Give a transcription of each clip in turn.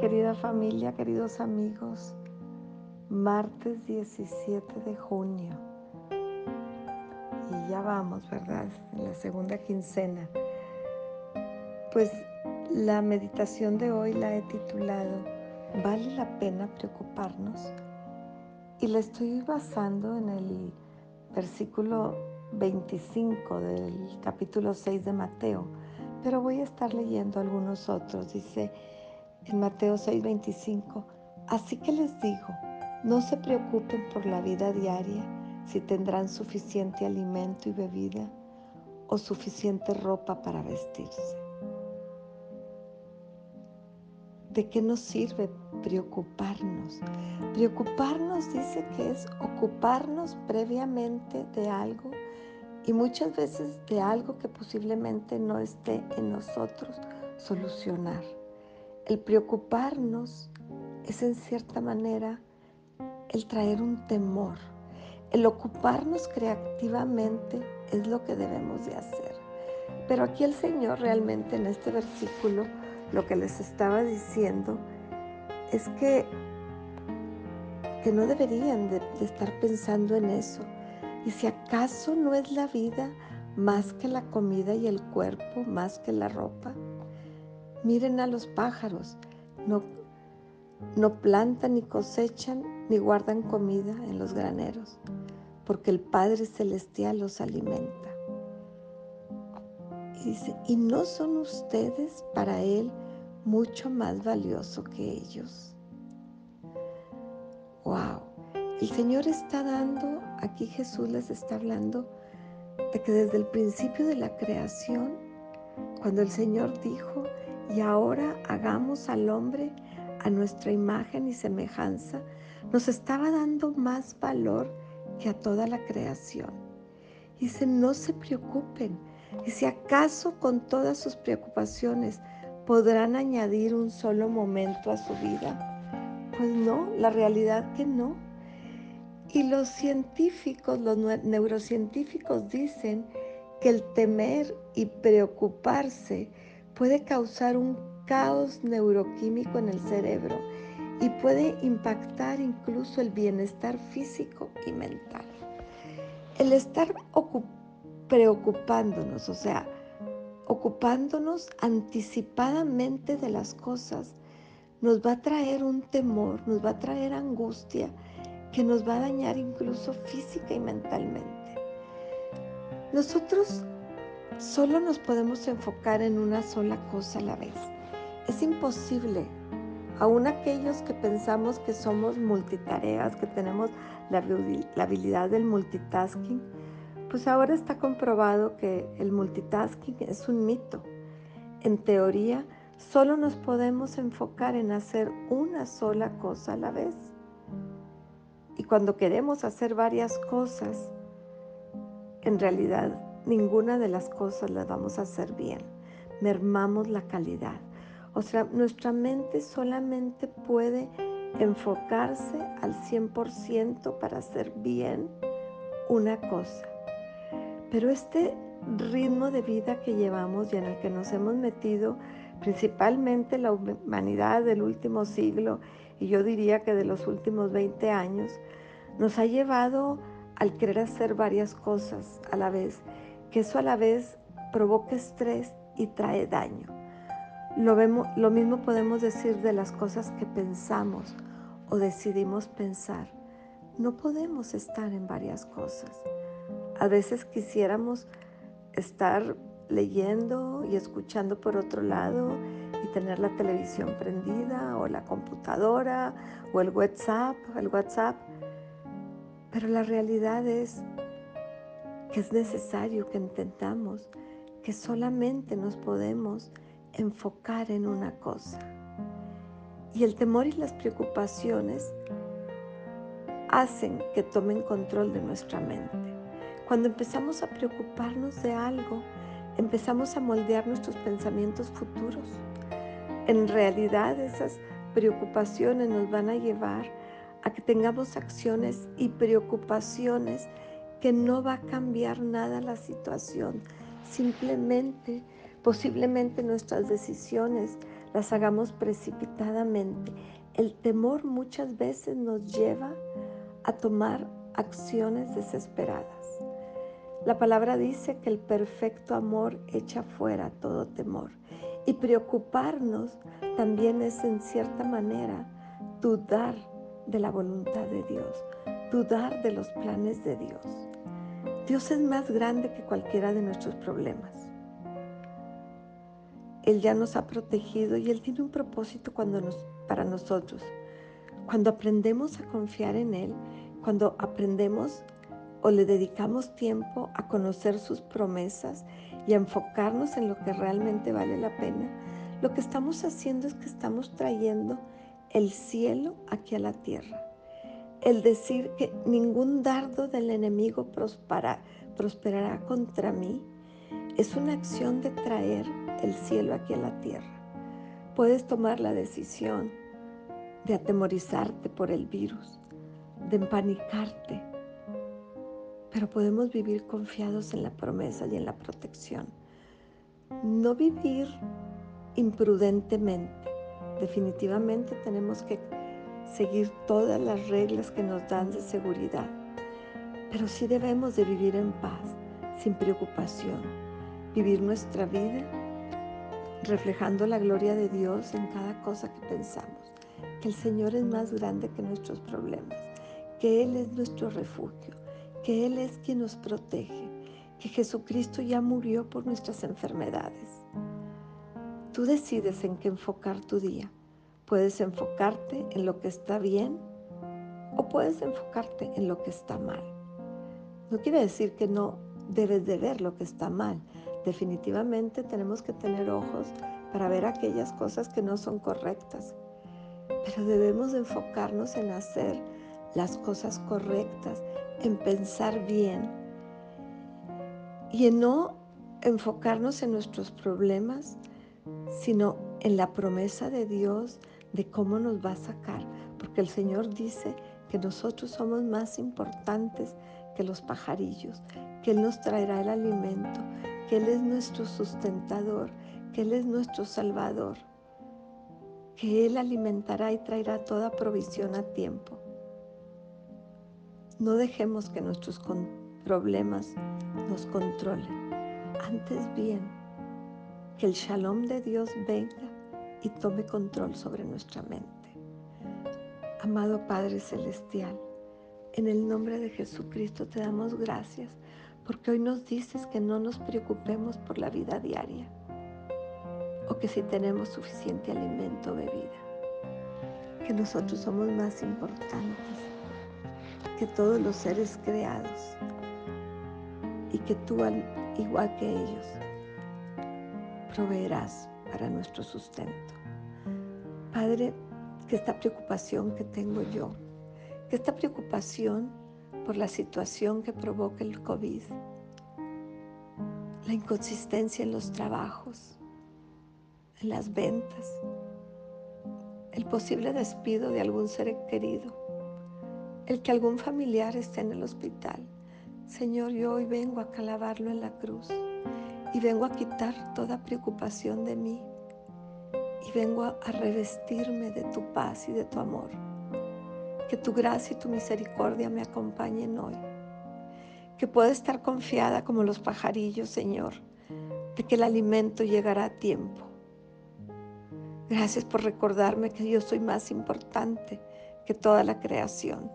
Querida familia, queridos amigos. Martes 17 de junio. Y ya vamos, ¿verdad? En la segunda quincena. Pues la meditación de hoy la he titulado ¿Vale la pena preocuparnos? Y la estoy basando en el versículo 25 del capítulo 6 de Mateo, pero voy a estar leyendo algunos otros. Dice en Mateo 6:25, así que les digo, no se preocupen por la vida diaria, si tendrán suficiente alimento y bebida o suficiente ropa para vestirse. ¿De qué nos sirve preocuparnos? Preocuparnos dice que es ocuparnos previamente de algo y muchas veces de algo que posiblemente no esté en nosotros solucionar. El preocuparnos es en cierta manera el traer un temor. El ocuparnos creativamente es lo que debemos de hacer. Pero aquí el Señor realmente en este versículo lo que les estaba diciendo es que, que no deberían de, de estar pensando en eso. Y si acaso no es la vida más que la comida y el cuerpo, más que la ropa. Miren a los pájaros, no, no plantan ni cosechan ni guardan comida en los graneros, porque el Padre Celestial los alimenta. Y dice, ¿y no son ustedes para Él mucho más valioso que ellos? ¡Wow! El Señor está dando, aquí Jesús les está hablando de que desde el principio de la creación, cuando el Señor dijo, y ahora hagamos al hombre a nuestra imagen y semejanza, nos estaba dando más valor que a toda la creación. Dice, no se preocupen. Y si acaso con todas sus preocupaciones podrán añadir un solo momento a su vida, pues no, la realidad que no. Y los científicos, los neurocientíficos dicen que el temer y preocuparse puede causar un caos neuroquímico en el cerebro y puede impactar incluso el bienestar físico y mental. El estar preocupándonos, o sea, ocupándonos anticipadamente de las cosas, nos va a traer un temor, nos va a traer angustia que nos va a dañar incluso física y mentalmente. Nosotros Solo nos podemos enfocar en una sola cosa a la vez. Es imposible. Aún aquellos que pensamos que somos multitareas, que tenemos la, habilidad del multitasking, pues ahora está comprobado que el multitasking es un mito. En teoría, solo nos podemos enfocar en hacer una sola cosa a la vez. Y cuando queremos hacer varias cosas, en realidad ninguna de las cosas las vamos a hacer bien. Mermamos la calidad. O sea, nuestra mente solamente puede enfocarse al 100% para hacer bien una cosa. Pero este ritmo de vida que llevamos y en el que nos hemos metido, principalmente la humanidad del último siglo, y yo diría que de los últimos 20 años, nos ha llevado al querer hacer varias cosas a la vez que eso a la vez provoca estrés y trae daño. Lo, vemos, lo mismo podemos decir de las cosas que pensamos o decidimos pensar. No podemos estar en varias cosas. A veces quisiéramos estar leyendo y escuchando por otro lado y tener la televisión prendida o la computadora o el WhatsApp, el WhatsApp. Pero la realidad es que es necesario que entendamos que solamente nos podemos enfocar en una cosa. Y el temor y las preocupaciones hacen que tomen control de nuestra mente. Cuando empezamos a preocuparnos de algo, empezamos a moldear nuestros pensamientos futuros. En realidad esas preocupaciones nos van a llevar a que tengamos acciones y preocupaciones que no va a cambiar nada la situación. Simplemente, posiblemente nuestras decisiones las hagamos precipitadamente. El temor muchas veces nos lleva a tomar acciones desesperadas. La palabra dice que el perfecto amor echa fuera todo temor. Y preocuparnos también es en cierta manera dudar de la voluntad de Dios, dudar de los planes de Dios. Dios es más grande que cualquiera de nuestros problemas. Él ya nos ha protegido y Él tiene un propósito para nosotros. Cuando aprendemos a confiar en Él, cuando aprendemos o le dedicamos tiempo a conocer sus promesas y a enfocarnos en lo que realmente vale la pena, lo que estamos haciendo es que estamos trayendo el cielo aquí a la tierra. El decir que ningún dardo del enemigo prosperará contra mí es una acción de traer el cielo aquí a la tierra. Puedes tomar la decisión de atemorizarte por el virus, de empanicarte, pero podemos vivir confiados en la promesa y en la protección. No vivir imprudentemente. Definitivamente tenemos que seguir todas las reglas que nos dan de seguridad, pero sí debemos de vivir en paz, sin preocupación, vivir nuestra vida reflejando la gloria de Dios en cada cosa que pensamos, que el Señor es más grande que nuestros problemas, que Él es nuestro refugio, que Él es quien nos protege, que Jesucristo ya murió por nuestras enfermedades. Tú decides en qué enfocar tu día. Puedes enfocarte en lo que está bien o puedes enfocarte en lo que está mal. No quiere decir que no debes de ver lo que está mal. Definitivamente tenemos que tener ojos para ver aquellas cosas que no son correctas. Pero debemos enfocarnos en hacer las cosas correctas, en pensar bien y en no enfocarnos en nuestros problemas, sino en la promesa de Dios de cómo nos va a sacar, porque el Señor dice que nosotros somos más importantes que los pajarillos, que Él nos traerá el alimento, que Él es nuestro sustentador, que Él es nuestro salvador, que Él alimentará y traerá toda provisión a tiempo. No dejemos que nuestros problemas nos controlen. Antes bien, que el shalom de Dios venga y tome control sobre nuestra mente. Amado Padre Celestial, en el nombre de Jesucristo te damos gracias porque hoy nos dices que no nos preocupemos por la vida diaria o que si tenemos suficiente alimento o bebida, que nosotros somos más importantes que todos los seres creados y que tú, igual que ellos, proveerás para nuestro sustento. Padre, que esta preocupación que tengo yo, que esta preocupación por la situación que provoca el COVID, la inconsistencia en los trabajos, en las ventas, el posible despido de algún ser querido, el que algún familiar esté en el hospital. Señor, yo hoy vengo a calabarlo en la cruz y vengo a quitar toda preocupación de mí vengo a, revestirme de tu paz y de tu amor. Que tu gracia y tu misericordia me acompañen hoy. Que pueda estar confiada como los pajarillos, Señor, de que el alimento llegará a tiempo. Gracias por recordarme que yo soy más importante que toda la creación.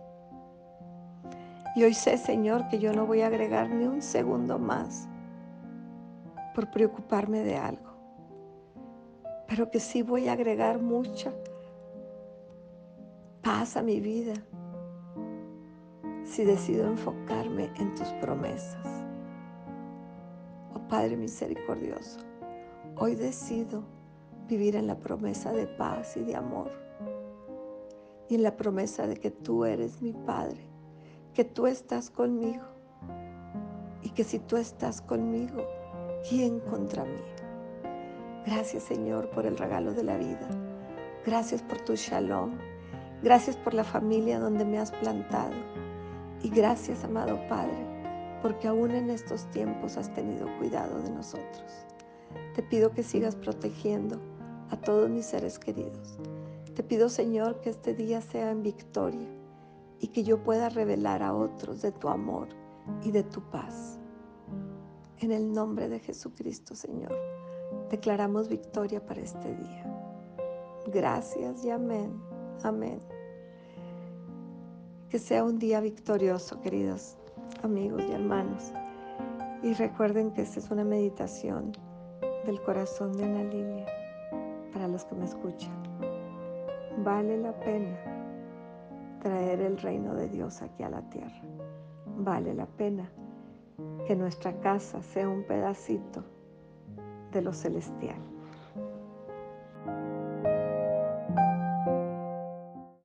Y hoy sé, Señor, que yo no voy a agregar ni un segundo más por preocuparme de algo, pero que sí voy a agregar mucha paz a mi vida si decido enfocarme en tus promesas. Oh Padre misericordioso, hoy decido vivir en la promesa de paz y de amor y en la promesa de que tú eres mi Padre que tú estás conmigo y que si tú estás conmigo, ¿quién contra mí? Gracias Señor por el regalo de la vida. Gracias por tu shalom. Gracias por la familia donde me has plantado. Y gracias, amado Padre, porque aún en estos tiempos has tenido cuidado de nosotros. Te pido que sigas protegiendo a todos mis seres queridos. Te pido, Señor, que este día sea en victoria y que yo pueda revelar a otros de tu amor y de tu paz. En el nombre de Jesucristo, Señor, declaramos victoria para este día. Gracias y amén. Amén. Que sea un día victorioso, queridos amigos y hermanos. Y recuerden que esta es una meditación del corazón de Ana Lilia para los que me escuchan. Vale la pena traer el reino de Dios aquí a la tierra. Vale la pena que nuestra casa sea un pedacito de lo celestial.